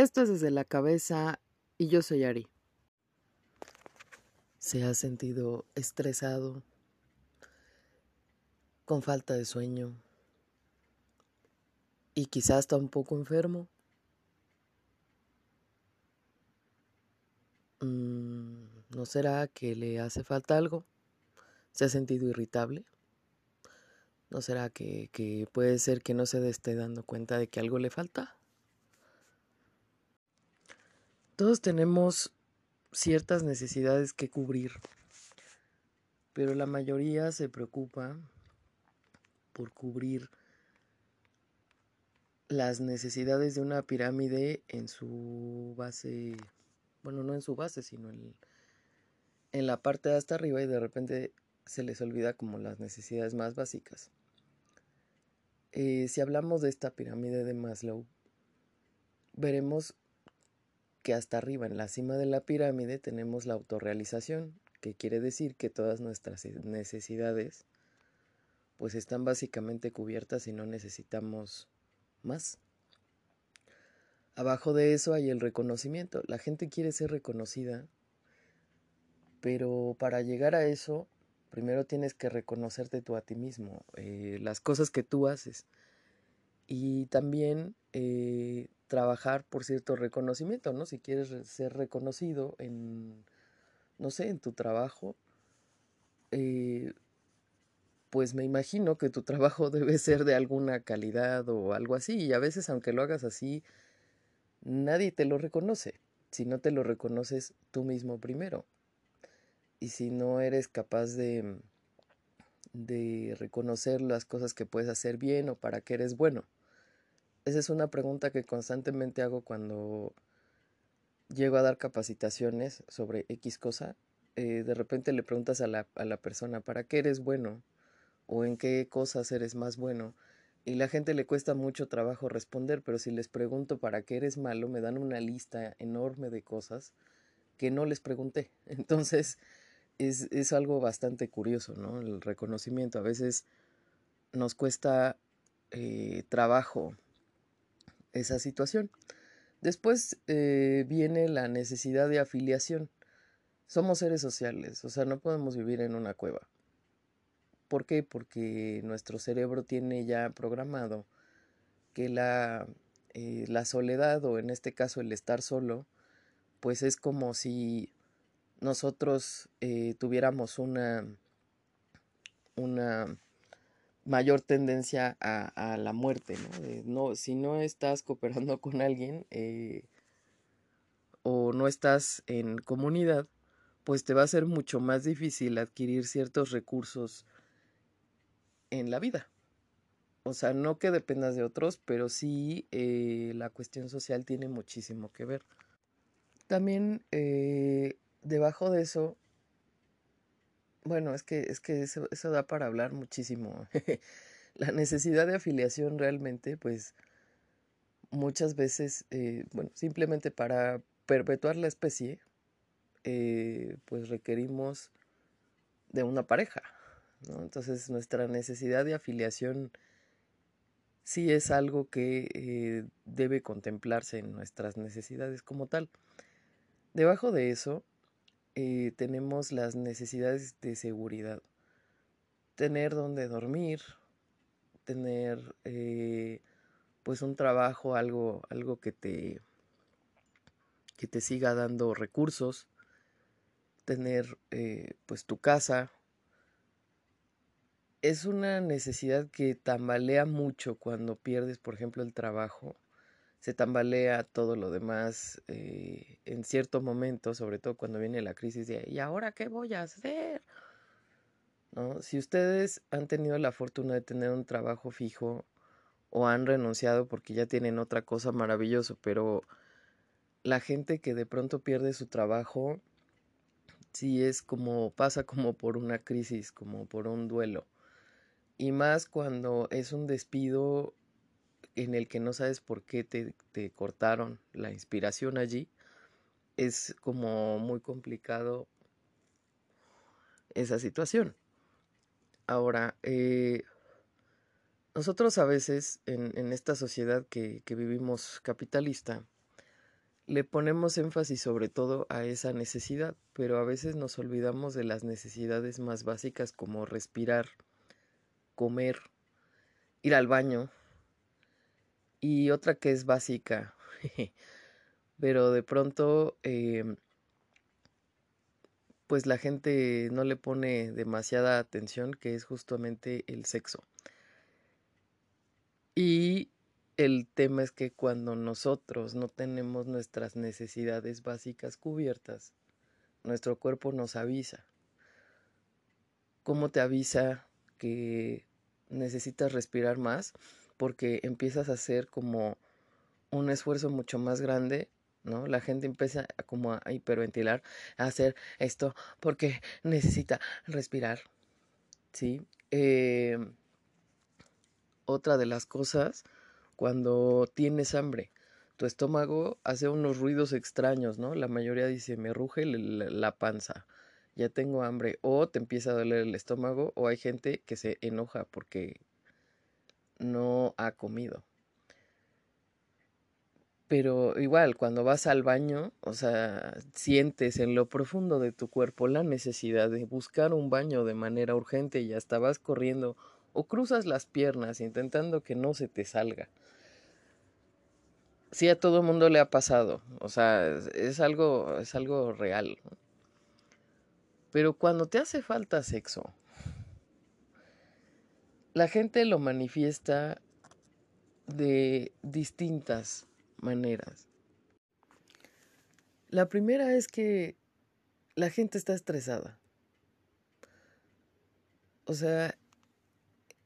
Esto es desde la cabeza y yo soy Ari. ¿Se ha sentido estresado, con falta de sueño y quizás está un poco enfermo? Mm, ¿No será que le hace falta algo? ¿Se ha sentido irritable? ¿No será que, que puede ser que no se esté dando cuenta de que algo le falta? Todos tenemos ciertas necesidades que cubrir, pero la mayoría se preocupa por cubrir las necesidades de una pirámide en su base, bueno, no en su base, sino en, la parte de hasta arriba y de repente se les olvida como las necesidades más básicas. Eh, si hablamos de esta pirámide de Maslow, veremos que hasta arriba, en la cima de la pirámide, tenemos la autorrealización, que quiere decir que todas nuestras necesidades pues están básicamente cubiertas y no necesitamos más. Abajo de eso hay el reconocimiento. La gente quiere ser reconocida, pero para llegar a eso, primero tienes que reconocerte tú a ti mismo, eh, las cosas que tú haces. Y también eh, trabajar por cierto reconocimiento, ¿no? Si quieres ser reconocido en, no sé, en tu trabajo, eh, pues me imagino que tu trabajo debe ser de alguna calidad o algo así. Y a veces, aunque lo hagas así, nadie te lo reconoce. Si no te lo reconoces tú mismo primero. Y si no eres capaz de, de reconocer las cosas que puedes hacer bien o para qué eres bueno. Esa es una pregunta que constantemente hago cuando llego a dar capacitaciones sobre X cosa. Eh, de repente le preguntas a la, a la persona, ¿para qué eres bueno? ¿O en qué cosas eres más bueno? Y la gente le cuesta mucho trabajo responder, pero si les pregunto para qué eres malo, me dan una lista enorme de cosas que no les pregunté. Entonces, es, es algo bastante curioso, ¿no? El reconocimiento. A veces nos cuesta eh, trabajo esa situación. Después eh, viene la necesidad de afiliación. Somos seres sociales, o sea, no podemos vivir en una cueva. ¿Por qué? Porque nuestro cerebro tiene ya programado que la, eh, la soledad, o en este caso el estar solo, pues es como si nosotros eh, tuviéramos una, una mayor tendencia a, la muerte, ¿no? ¿no? Si no estás cooperando con alguien eh, o no estás en comunidad, pues te va a ser mucho más difícil adquirir ciertos recursos en la vida. O sea, no que dependas de otros, pero sí eh, la cuestión social tiene muchísimo que ver. También eh, debajo de eso bueno, es que, es que eso, eso da para hablar muchísimo. la necesidad de afiliación realmente, pues muchas veces, eh, bueno, simplemente para perpetuar la especie, eh, pues requerimos de una pareja. Entonces nuestra necesidad de afiliación sí es algo que eh, debe contemplarse en nuestras necesidades como tal. Debajo de eso eh, tenemos las necesidades de seguridad. Tener donde dormir, tener eh, pues un trabajo, algo, algo que te que te siga dando recursos, tener eh, pues tu casa. Es una necesidad que tambalea mucho cuando pierdes, por ejemplo, el trabajo se tambalea todo lo demás eh, en cierto momento, sobre todo cuando viene la crisis ¿y ahora qué voy a hacer? ¿No? Si ustedes han tenido la fortuna de tener un trabajo fijo o han renunciado porque ya tienen otra cosa maravilloso, pero la gente que de pronto pierde su trabajo, sí es como pasa como por una crisis, como por un duelo. Y más cuando es un despido en el que no sabes por qué te, te cortaron la inspiración allí, es como muy complicado esa situación. Ahora, eh, nosotros a veces en, en esta sociedad que, que, vivimos capitalista, le ponemos énfasis sobre todo a esa necesidad, pero a veces nos olvidamos de las necesidades más básicas como respirar, comer, ir al baño y otra que es básica, pero de pronto em, pues la gente no le pone demasiada atención que es justamente el sexo. Y el tema es que cuando nosotros no tenemos nuestras necesidades básicas cubiertas, nuestro cuerpo nos avisa. ¿Cómo te avisa que necesitas respirar más? Porque empiezas a hacer como un esfuerzo mucho más grande, ¿no? La gente empieza como a hiperventilar, a hacer esto porque necesita respirar, ¿sí? Eh, otra de las cosas cuando tienes hambre. Tu estómago hace unos ruidos extraños, ¿no? La mayoría dice, me ruge la panza, ya tengo hambre, o te empieza a doler el estómago, o hay gente que se enoja porque no ha comido. Pero igual, cuando vas al baño, o sea, sientes en lo profundo de tu cuerpo la necesidad de buscar un baño de manera urgente y hasta vas corriendo o cruzas las piernas intentando que no se te salga sí a todo mundo le ha pasado, o sea, es, algo, es algo real. Pero cuando te hace falta sexo, la gente lo manifiesta de distintas maneras. La primera es que la gente está estresada. O sea,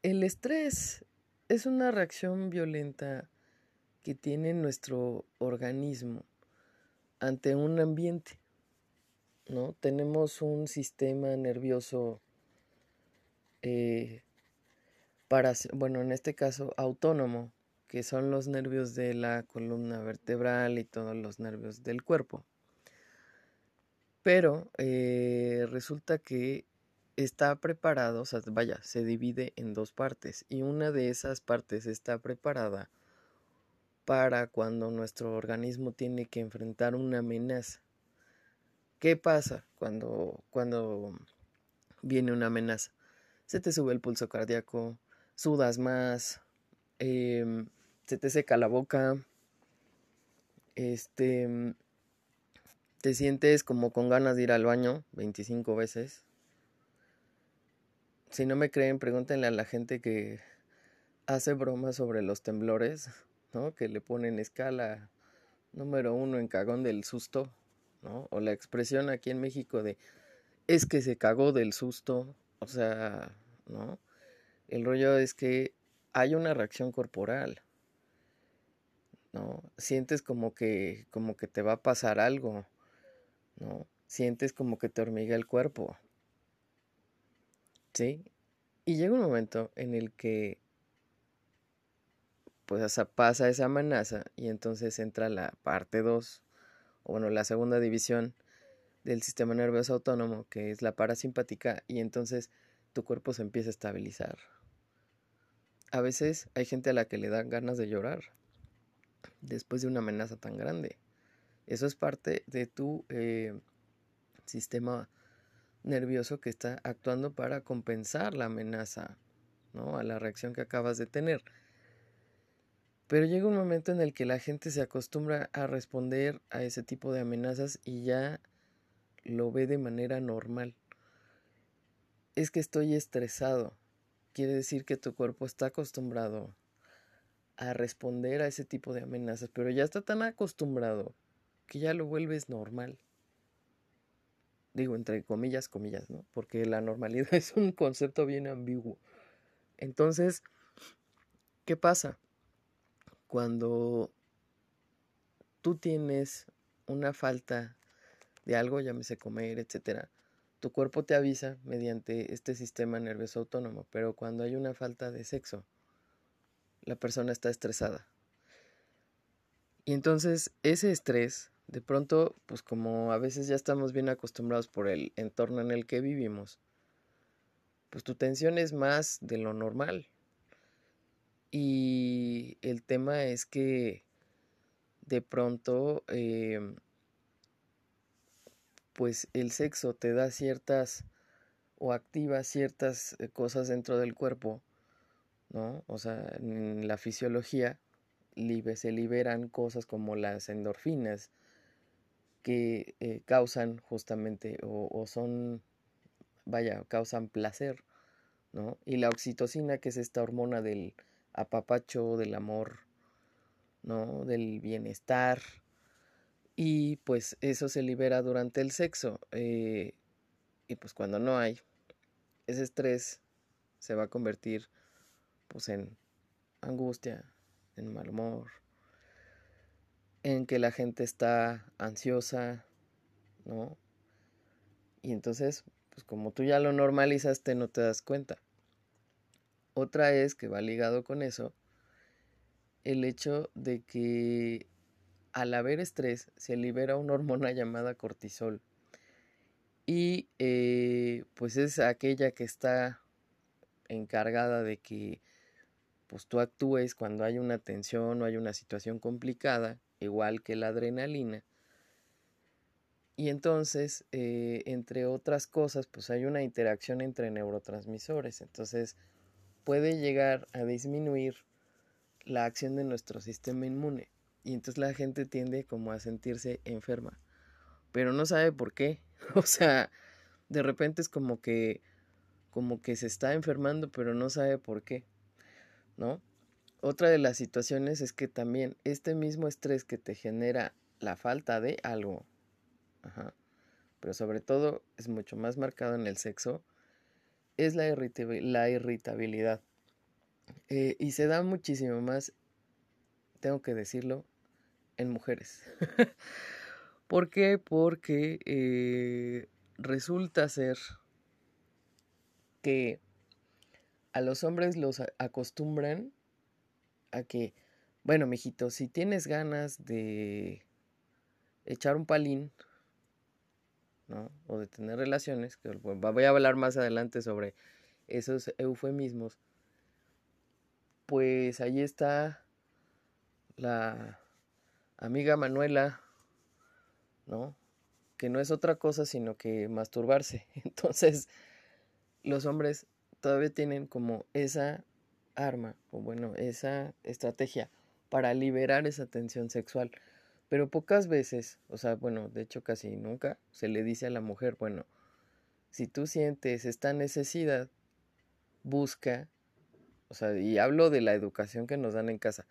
el estrés es una reacción violenta que tiene nuestro organismo ante un ambiente. ¿no? Tenemos un sistema nervioso eh, bueno, en este caso autónomo, que son los nervios de la columna vertebral y todos los nervios del cuerpo. Pero eh, resulta que está preparado, o sea, vaya, se divide en dos partes y una de esas partes está preparada para cuando nuestro organismo tiene que enfrentar una amenaza. ¿Qué pasa cuando, cuando viene una amenaza? Se te sube el pulso cardíaco, sudas más, em, se te seca la boca, este, te sientes como con ganas de ir al baño 25 veces. Si no me creen, pregúntenle a la gente que hace bromas sobre los temblores que le ponen escala número uno en cagón del susto, ¿no? O la expresión aquí en México de es que se cagó del susto, o sea, ¿no? El rollo es que hay una reacción corporal, ¿no? Sientes como que, como que te va a pasar algo, ¿no? Sientes como que te hormiga el cuerpo, ¿sí? Y llega un momento en el que pues pasa esa amenaza y entonces entra la parte 2, o bueno, la segunda división del sistema nervioso autónomo, que es la parasimpática, y entonces tu cuerpo se empieza a estabilizar. A veces hay gente a la que le dan ganas de llorar después de una amenaza tan grande. Eso es parte de tu eh, sistema nervioso que está actuando para compensar la amenaza, ¿no? A la reacción que acabas de tener. Pero llega un momento en el que la gente se acostumbra a responder a ese tipo de amenazas y ya lo ve de manera normal. Es que estoy estresado. Quiere decir que tu cuerpo está acostumbrado a responder a ese tipo de amenazas, pero ya está tan acostumbrado que ya lo vuelves normal. Digo, entre comillas, comillas, ¿no? Porque la normalidad es un concepto bien ambiguo. Entonces, ¿qué pasa? cuando tú tienes una falta de algo, llámese comer, etcétera, tu cuerpo te avisa mediante este sistema nervioso autónomo, pero cuando hay una falta de sexo, la persona está estresada. Y entonces ese estrés, de pronto, pues como a veces ya estamos bien acostumbrados por el entorno en el que vivimos, pues tu tensión es más de lo normal. Y el tema es que de pronto, em, pues el sexo te da ciertas o activa ciertas eh, cosas dentro del cuerpo, ¿no? O sea, en la fisiología se liberan cosas como las endorfinas que eh, causan justamente o, son, vaya, causan placer, ¿no? Y la oxitocina, que es esta hormona del apapacho, del amor, ¿no? Del bienestar. Y pues eso se libera durante el sexo. Eh, y pues cuando no hay, ese estrés se va a convertir pues en angustia, en mal humor, en que la gente está ansiosa, ¿no? Y entonces, pues como tú ya lo normalizaste, no te das cuenta. Otra es que va ligado con eso el hecho de que al haber estrés se libera una hormona llamada cortisol. Y eh, pues es aquella que está encargada de que pues tú actúes cuando hay una tensión o hay una situación complicada, igual que la adrenalina. Y entonces, eh, entre otras cosas, pues hay una interacción entre neurotransmisores. Entonces, puede llegar a disminuir la acción de nuestro sistema inmune. Y entonces la gente tiende como a sentirse enferma. Pero no sabe por qué. O sea, de repente es como que como que se está enfermando, pero no sabe por qué. ¿no? Otra de las situaciones es que también este mismo estrés que te genera la falta de algo, pero sobre todo es mucho más marcado en el sexo, es la, la irritabilidad. Eh, y se da muchísimo más, tengo que decirlo, en mujeres. ¿Por qué? Porque eh, resulta ser que a los hombres los acostumbran a que, bueno, mijito, si tienes ganas de echar un palín, ¿no? O de tener relaciones, que voy a hablar más adelante sobre esos eufemismos, pues ahí está la amiga Manuela, ¿no? Que no es otra cosa sino que masturbarse. Entonces, los hombres todavía tienen como esa arma, o bueno, esa estrategia para liberar esa tensión sexual. Pero pocas veces, o sea, bueno, de hecho casi nunca, se le dice a la mujer, bueno, si tú sientes esta necesidad, busca, o sea, y hablo de la educación que nos dan en casa,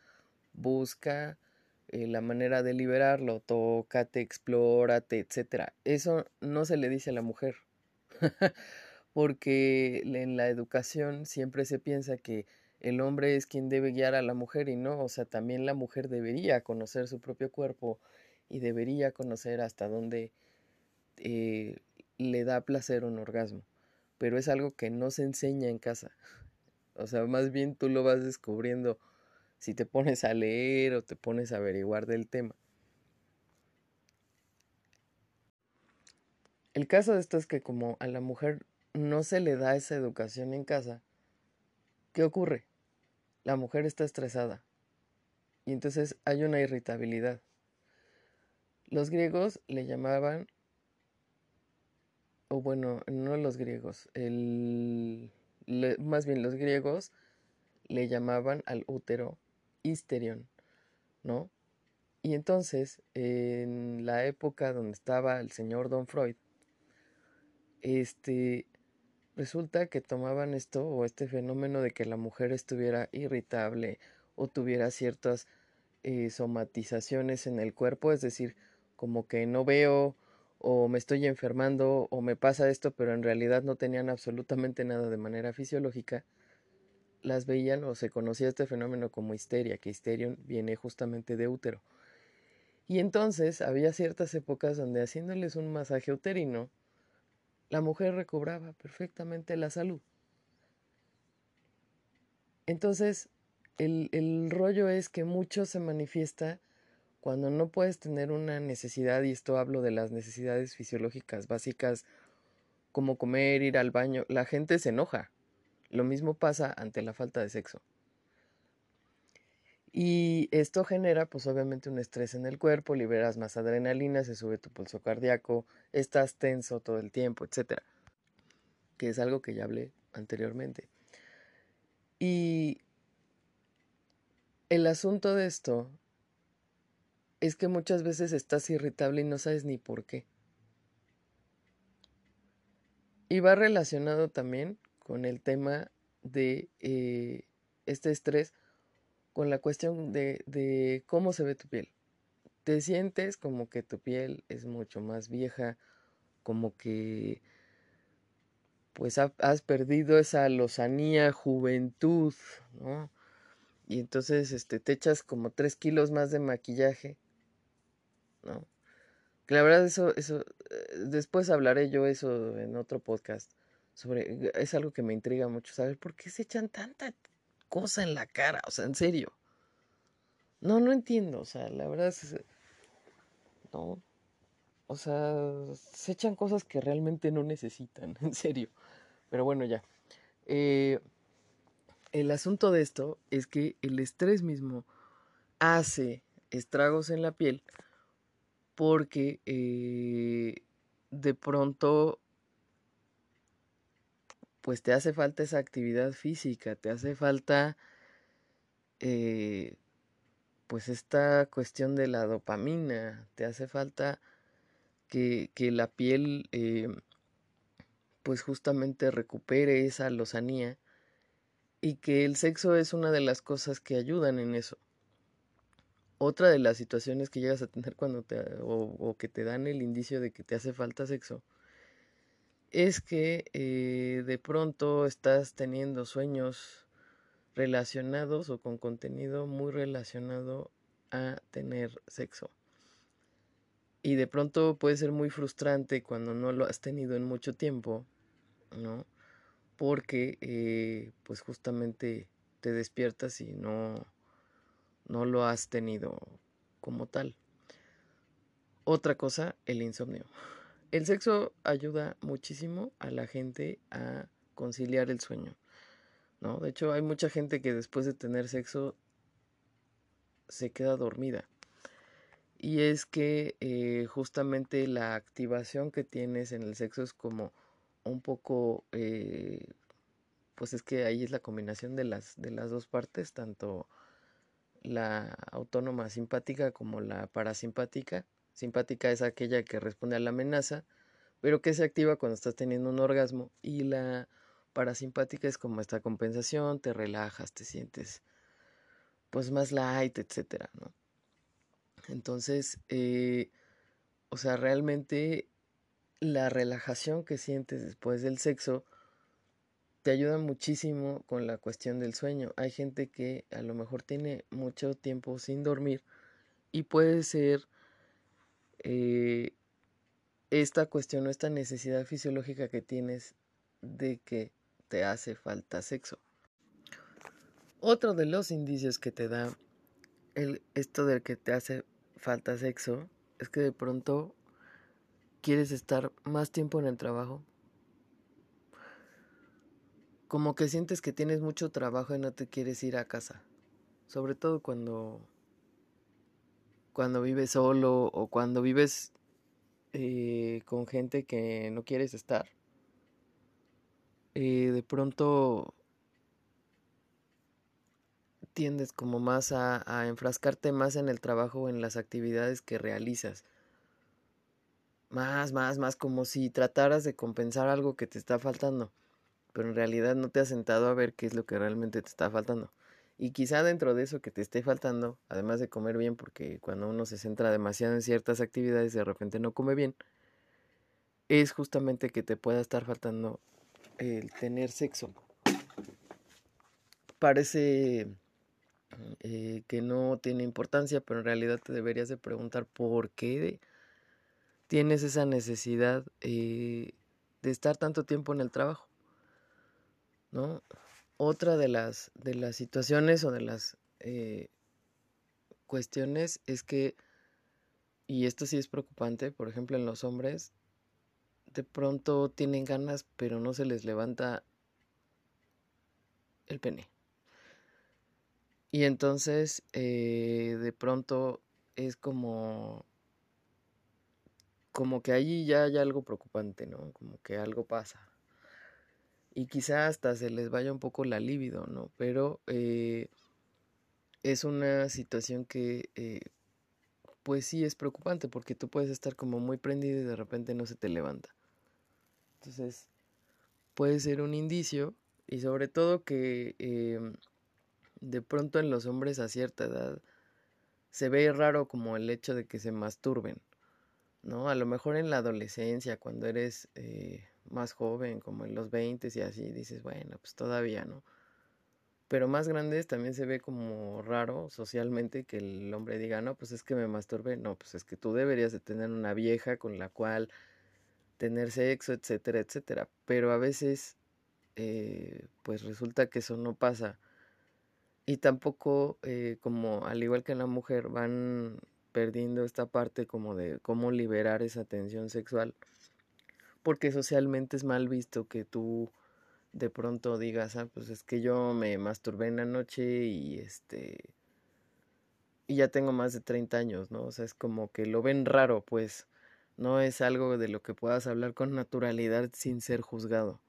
busca eh, la manera de liberarlo, tócate, explórate, etc. Eso no se le dice a la mujer. porque en la educación siempre se piensa que el hombre es quien debe guiar a la mujer y no, o sea, también la mujer debería conocer su propio cuerpo y debería conocer hasta dónde eh, le da placer un orgasmo, pero es algo que no se enseña en casa, o sea, más bien tú lo vas descubriendo si te pones a leer o te pones a averiguar del tema. El caso de esto es que como a la mujer no se le da esa educación en casa, ¿qué ocurre? La mujer está estresada y entonces hay una irritabilidad. Los griegos le llamaban, o bueno, no los griegos, el, más bien los griegos le llamaban al útero histerion, ¿no? Y entonces, en la época donde estaba el señor Don Freud, este, Resulta que tomaban esto o este fenómeno de que la mujer estuviera irritable o tuviera ciertas eh, somatizaciones en el cuerpo, es decir, como que no veo o me estoy enfermando o me pasa esto, pero en realidad no tenían absolutamente nada de manera fisiológica, las veían o se conocía este fenómeno como histeria, que histerion viene justamente de útero. Y entonces había ciertas épocas donde haciéndoles un masaje uterino, la mujer recobraba perfectamente la salud. Entonces, el, el, rollo es que mucho se manifiesta cuando no puedes tener una necesidad, y esto hablo de las necesidades fisiológicas básicas, como comer, ir al baño, la gente se enoja. Lo mismo pasa ante la falta de sexo. Y esto genera, pues obviamente, un estrés en el cuerpo, liberas más adrenalina, se sube tu pulso cardíaco, estás tenso todo el tiempo, etcétera. Que es algo que ya hablé anteriormente. Y el asunto de esto es que muchas veces estás irritable y no sabes ni por qué. Y va relacionado también con el tema de eh, este estrés, con la cuestión de, de cómo se ve tu piel. Te sientes como que tu piel es mucho más vieja, como que pues has perdido esa lozanía, juventud, ¿no? Y entonces este, te echas como tres kilos más de maquillaje, ¿no? Que la verdad eso, eso, eh, después hablaré yo eso en otro podcast, sobre, es algo que me intriga mucho, saber por qué se echan tanta cosa en la cara, o sea, en serio. No, no entiendo, o sea, la verdad es, no, o sea, se echan cosas que realmente no necesitan, en serio. Pero bueno, ya. Eh, el asunto de esto es que el estrés mismo hace estragos en la piel porque eh, de pronto pues te hace falta esa actividad física, te hace falta eh, pues esta cuestión de la dopamina, te hace falta que, que la piel eh, pues justamente recupere esa lozanía y que el sexo es una de las cosas que ayudan en eso. Otra de las situaciones que llegas a tener cuando te o, que te dan el indicio de que te hace falta sexo es que eh, de pronto estás teniendo sueños relacionados o con contenido muy relacionado a tener sexo. Y de pronto puede ser muy frustrante cuando no lo has tenido en mucho tiempo, ¿no? porque eh, pues justamente te despiertas y no, no lo has tenido como tal. Otra cosa, el insomnio. El sexo ayuda muchísimo a la gente a conciliar el sueño. ¿no? De hecho, hay mucha gente que después de tener sexo se queda dormida. Y es que eh, justamente la activación que tienes en el sexo es como un poco, eh, pues es que ahí es la combinación de las, de las dos partes, tanto la autónoma simpática como la parasimpática. Simpática es aquella que responde a la amenaza, pero que se activa cuando estás teniendo un orgasmo. Y la parasimpática es como esta compensación, te relajas, te sientes pues más light, etcétera, ¿no? Entonces, eh, o sea, realmente la relajación que sientes después del sexo te ayuda muchísimo con la cuestión del sueño. Hay gente que a lo mejor tiene mucho tiempo sin dormir y puede ser eh, esta cuestión o esta necesidad fisiológica que tienes de que te hace falta sexo. Otro de los indicios que te da esto del que te hace falta sexo es que de pronto quieres estar más tiempo en el trabajo. Como que sientes que tienes mucho trabajo y no te quieres ir a casa. Sobre todo cuando cuando vives solo o cuando vives eh, con gente que no quieres estar. Eh, de pronto tiendes como más a, a enfrascarte más en el trabajo o en las actividades que realizas más, más, más, como si trataras de compensar algo que te está faltando, pero en realidad no te has sentado a ver qué es lo que realmente te está faltando. Y quizá dentro de eso que te esté faltando, además de comer bien, porque cuando uno se centra demasiado en ciertas actividades de repente no come bien, es justamente que te pueda estar faltando el tener sexo. Parece eh, que no tiene importancia, pero en realidad te deberías de preguntar por qué tienes esa necesidad eh, de estar tanto tiempo en el trabajo, ¿no? Otra de las, de las situaciones o de las eh, cuestiones es que, y esto sí es preocupante, por ejemplo en los hombres, de pronto tienen ganas pero no se les levanta el pene. Y entonces eh, de pronto es como como que allí ya hay algo preocupante, ¿no? Como que algo pasa. Y quizá hasta se les vaya un poco la libido, ¿no? Pero eh, es una situación que eh, pues sí es preocupante porque tú puedes estar como muy prendido y de repente no se te levanta. Entonces puede ser un indicio y sobre todo que em, de pronto en los hombres a cierta edad se ve raro como el hecho de que se masturben. ¿no? A lo mejor en la adolescencia, cuando eres eh, más joven, como en los 20 y así, dices, bueno, pues todavía, ¿no? Pero más grandes también se ve como raro socialmente que el hombre diga, no, pues es que me masturbe, no, pues es que tú deberías de tener una vieja con la cual tener sexo, etcétera, etcétera. Pero a veces, eh, pues resulta que eso no pasa. Y tampoco, eh, como al igual que en la mujer, van perdiendo esta parte como de cómo liberar esa tensión sexual, porque socialmente es mal visto que tú de pronto digas, ah, pues es que yo me masturbé en la noche y este y ya tengo más de 30 años, ¿no? O sea, es como que lo ven raro, pues no es algo de lo que puedas hablar con naturalidad sin ser juzgado.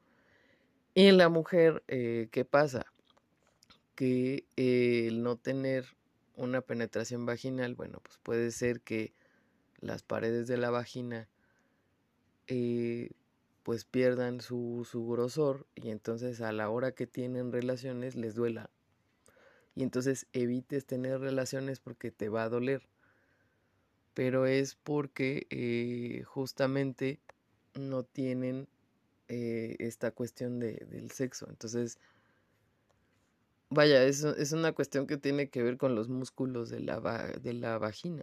Y en la mujer, eh, ¿qué pasa? Que el no tener una penetración vaginal, bueno, pues puede ser que las paredes de la vagina eh, pues pierdan su, su grosor y entonces a la hora que tienen relaciones les duela. Y entonces evites tener relaciones porque te va a doler. Pero es porque eh, justamente no tienen eh, esta cuestión de, del sexo. Entonces, Vaya, es, es una cuestión que tiene que ver con los músculos de la, de la vagina,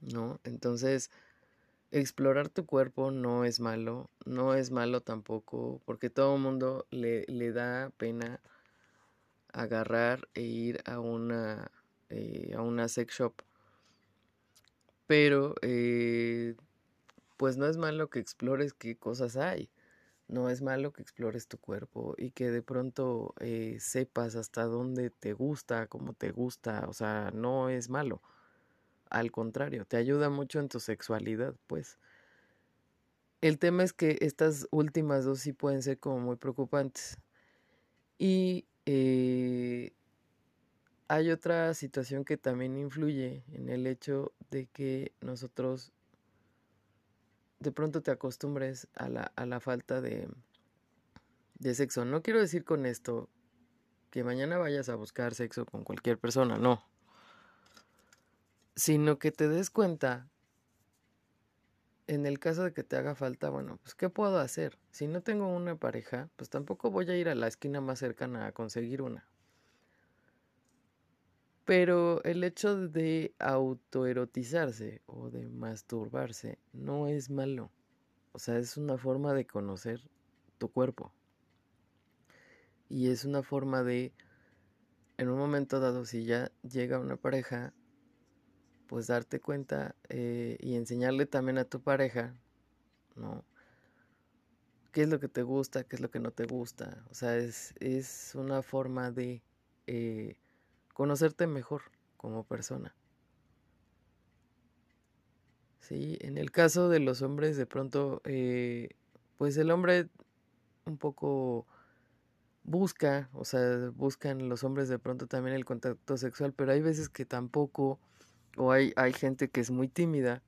¿no? Entonces, explorar tu cuerpo no es malo, no es malo tampoco, porque todo el mundo le, le, da pena agarrar e ir a una, eh, a una sex shop. Pero, eh, pues no es malo que explores qué cosas hay. No es malo que explores tu cuerpo y que de pronto eh, sepas hasta dónde te gusta, cómo te gusta, o sea, no es malo. Al contrario, te ayuda mucho en tu sexualidad, pues. El tema es que estas últimas dos sí pueden ser como muy preocupantes. Y eh, hay otra situación que también influye en el hecho de que nosotros de pronto te acostumbres a la, a la falta de, de sexo. No quiero decir con esto que mañana vayas a buscar sexo con cualquier persona, no. Sino que te des cuenta, en el caso de que te haga falta, bueno, pues ¿qué puedo hacer? Si no tengo una pareja, pues tampoco voy a ir a la esquina más cercana a conseguir una. Pero el hecho de autoerotizarse o de masturbarse no es malo. O sea, es una forma de conocer tu cuerpo. Y es una forma de, en un momento dado, si ya llega una pareja, pues darte cuenta eh, y enseñarle también a tu pareja, ¿no? ¿Qué es lo que te gusta? ¿Qué es lo que no te gusta? O sea, es, es una forma de... Eh, conocerte mejor como persona. Sí, en el caso de los hombres, de pronto, eh, pues el hombre un poco busca, o sea, buscan los hombres de pronto también el contacto sexual, pero hay veces que tampoco, o hay, hay gente que es muy tímida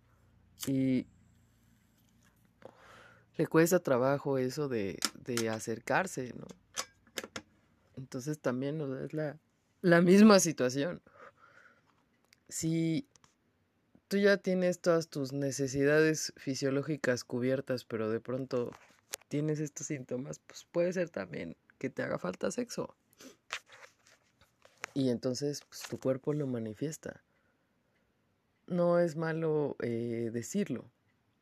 y le cuesta trabajo eso de, de acercarse, ¿no? Entonces también es la, la misma situación. Si tú ya tienes todas tus necesidades fisiológicas cubiertas, pero de pronto tienes estos síntomas, pues puede ser también que te haga falta sexo. Y entonces pues, tu cuerpo lo manifiesta. No es malo eh, decirlo,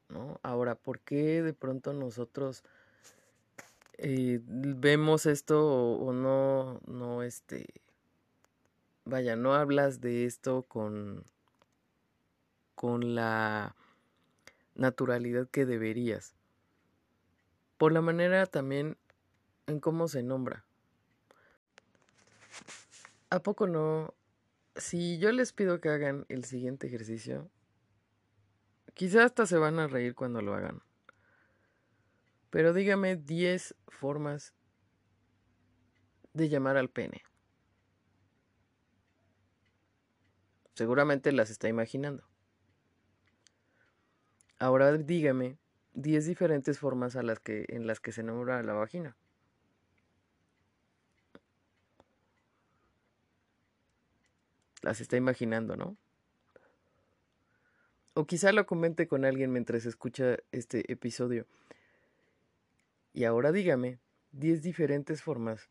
¿no? Ahora, ¿por qué de pronto nosotros eh, vemos esto o, o no, no, este, vaya, no hablas de esto con, con la naturalidad que deberías. Por la manera también en cómo se nombra. ¿A poco no? Si yo les pido que hagan el siguiente ejercicio, quizás hasta se van a reír cuando lo hagan. Pero dígame 10 formas de llamar al pene. Seguramente las está imaginando. Ahora dígame 10 diferentes formas a las que, en las que se nombra la vagina. Las está imaginando, ¿no? O quizá lo comente con alguien mientras escucha este episodio. Y ahora dígame 10 diferentes formas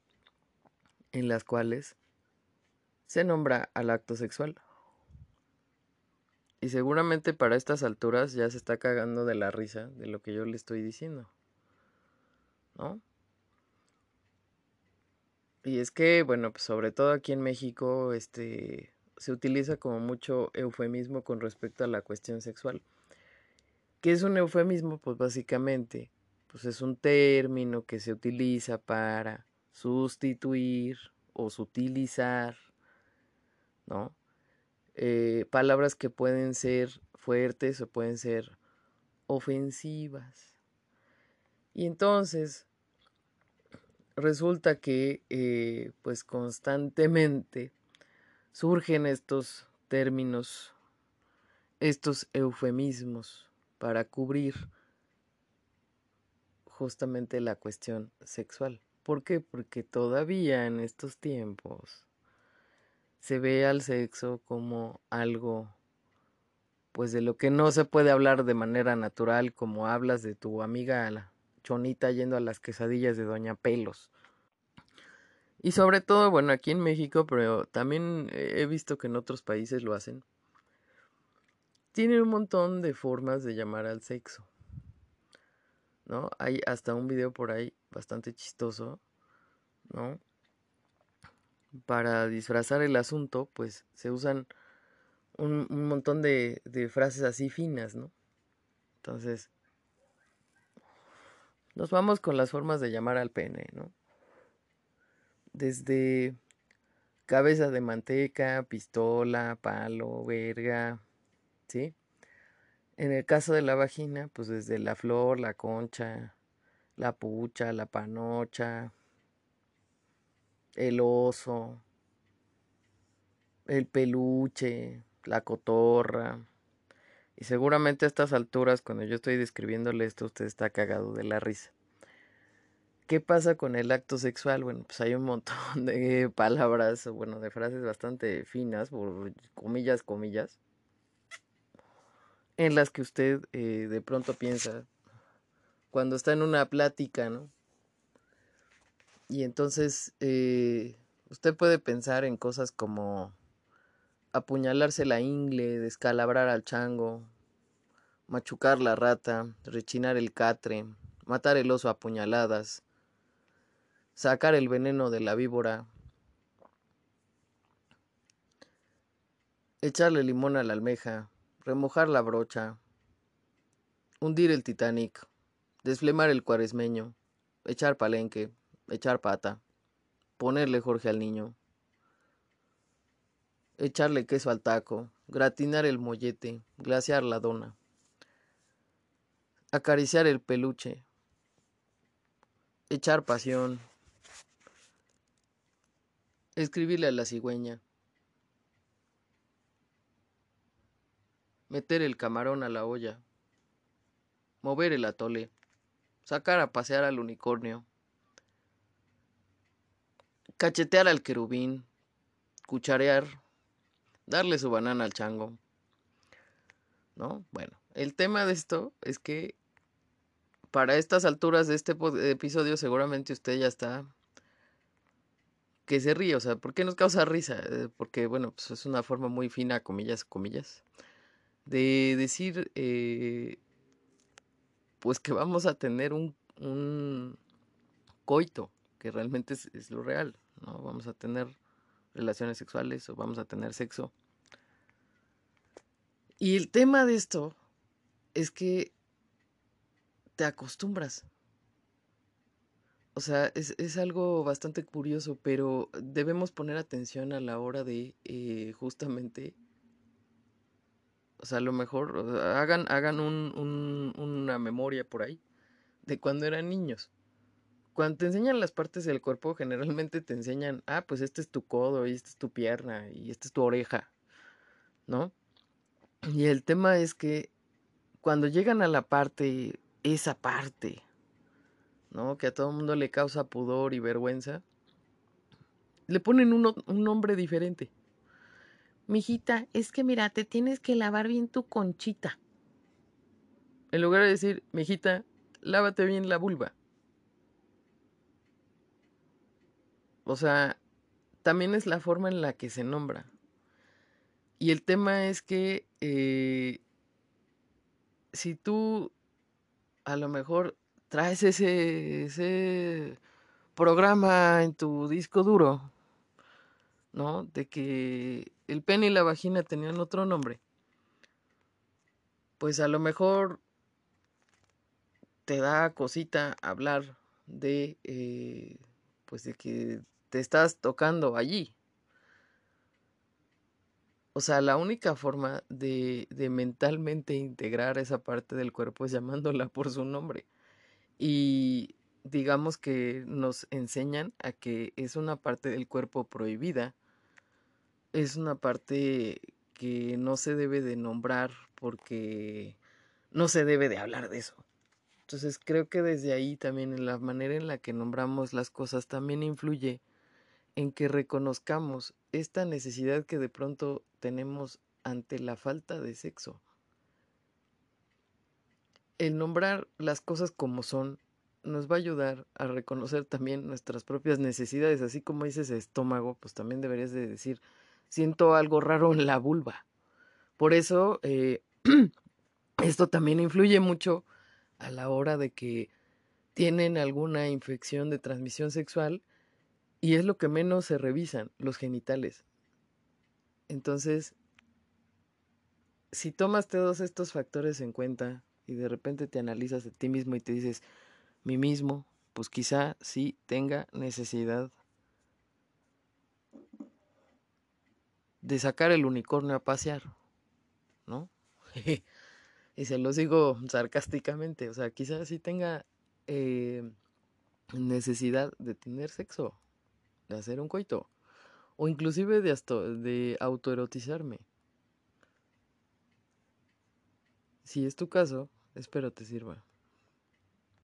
en las cuales se nombra al acto sexual. Y seguramente para estas alturas ya se está cagando de la risa de lo que yo le estoy diciendo. ¿No? Y es que, bueno, pues sobre todo aquí en México, este, se utiliza como mucho eufemismo con respecto a la cuestión sexual. ¿Qué es un eufemismo? Pues básicamente, pues es un término que se utiliza para sustituir o sutilizar, ¿no? Eh, palabras que pueden ser fuertes o pueden ser ofensivas. Y entonces resulta que eh, pues constantemente surgen estos términos, estos eufemismos para cubrir justamente la cuestión sexual. ¿Por qué? Porque todavía en estos tiempos se ve al sexo como algo pues de lo que no se puede hablar de manera natural como hablas de tu amiga chonita yendo a las quesadillas de Doña Pelos. Y sobre todo, bueno, aquí en México, pero también he visto que en otros países lo hacen. Tienen un montón de formas de llamar al sexo. ¿No? Hay hasta un video por ahí bastante chistoso, ¿no? para disfrazar el asunto, pues se usan un, montón de, de, frases así finas, ¿no? Entonces, nos vamos con las formas de llamar al pene, ¿no? Desde cabeza de manteca, pistola, palo, verga, ¿sí? En el caso de la vagina, pues desde la flor, la concha, la pucha, la panocha, el oso, el peluche, la cotorra. Y seguramente a estas alturas, cuando yo estoy describiéndole esto, usted está cagado de la risa. ¿Qué pasa con el acto sexual? Bueno, pues hay un montón de palabras, bueno, de frases bastante finas, por comillas, comillas, en las que usted eh, de pronto piensa, cuando está en una plática, ¿no? Y entonces eh, usted puede pensar en cosas como apuñalarse la ingle, descalabrar al chango, machucar la rata, rechinar el catre, matar el oso a puñaladas, sacar el veneno de la víbora, echarle limón a la almeja, remojar la brocha, hundir el Titanic, desflemar el cuaresmeño, echar palenque, echar pata, ponerle Jorge al niño, echarle queso al taco, gratinar el mollete, glaciar la dona, acariciar el peluche, echar pasión, escribirle a la cigüeña, meter el camarón a la olla, mover el atole, sacar a pasear al unicornio, cachetear al querubín, cucharear, darle su banana al chango. ¿No? Bueno, el tema de esto es que para estas alturas de este episodio seguramente usted ya está que se ríe, o sea, ¿por qué nos causa risa? Eh, porque, bueno, pues es una forma muy fina, comillas, comillas, de decir, eh, pues que vamos a tener un, un coito, que realmente es lo real. ¿no? Vamos a tener relaciones sexuales o vamos a tener sexo. Y el tema de esto es que te acostumbras. O sea, es, es algo bastante curioso, pero debemos poner atención a la hora de eh, justamente o sea, a lo mejor hagan, hagan un, un, una memoria por ahí de cuando eran niños. Cuando te enseñan las partes del cuerpo, generalmente te enseñan, ah, pues este es tu codo, y esta es tu pierna, y esta es tu oreja, ¿no? Y el tema es que cuando llegan a la parte, esa parte, ¿no? Que a todo el mundo le causa pudor y vergüenza, le ponen un, un nombre diferente. Mijita, es que mira, te tienes que lavar bien tu conchita. En lugar de decir, mijita, lávate bien la vulva. O sea, también es la forma en la que se nombra. Y el tema es que eh, si tú a lo mejor traes ese, ese programa en tu disco duro, ¿no? De que el pene y la vagina tenían otro nombre. Pues a lo mejor te da cosita hablar de, eh, pues de que te estás tocando allí. O sea, la única forma de, de mentalmente integrar esa parte del cuerpo es llamándola por su nombre. Y digamos que nos enseñan a que es una parte del cuerpo prohibida, es una parte que no se debe de nombrar porque no se debe de hablar de eso. Entonces creo que desde ahí también en la manera en la que nombramos las cosas también influye en que reconozcamos esta necesidad que de pronto tenemos ante la falta de sexo. El nombrar las cosas como son nos va a ayudar a reconocer también nuestras propias necesidades, así como dices estómago, pues también deberías de decir, siento algo raro en la vulva. Por eso, eh, esto también influye mucho a la hora de que tienen alguna infección de transmisión sexual y es lo que menos se revisan, los genitales. Entonces, si tomas todos estos factores en cuenta y de repente te analizas de ti mismo y te dices, mí mismo, pues quizá sí tenga necesidad de sacar el unicornio a pasear, ¿no? y se los digo sarcásticamente, o sea, quizá sí tenga eh, necesidad de tener sexo de hacer un coito o inclusive de, de autoerotizarme. Si es tu caso, espero te sirva.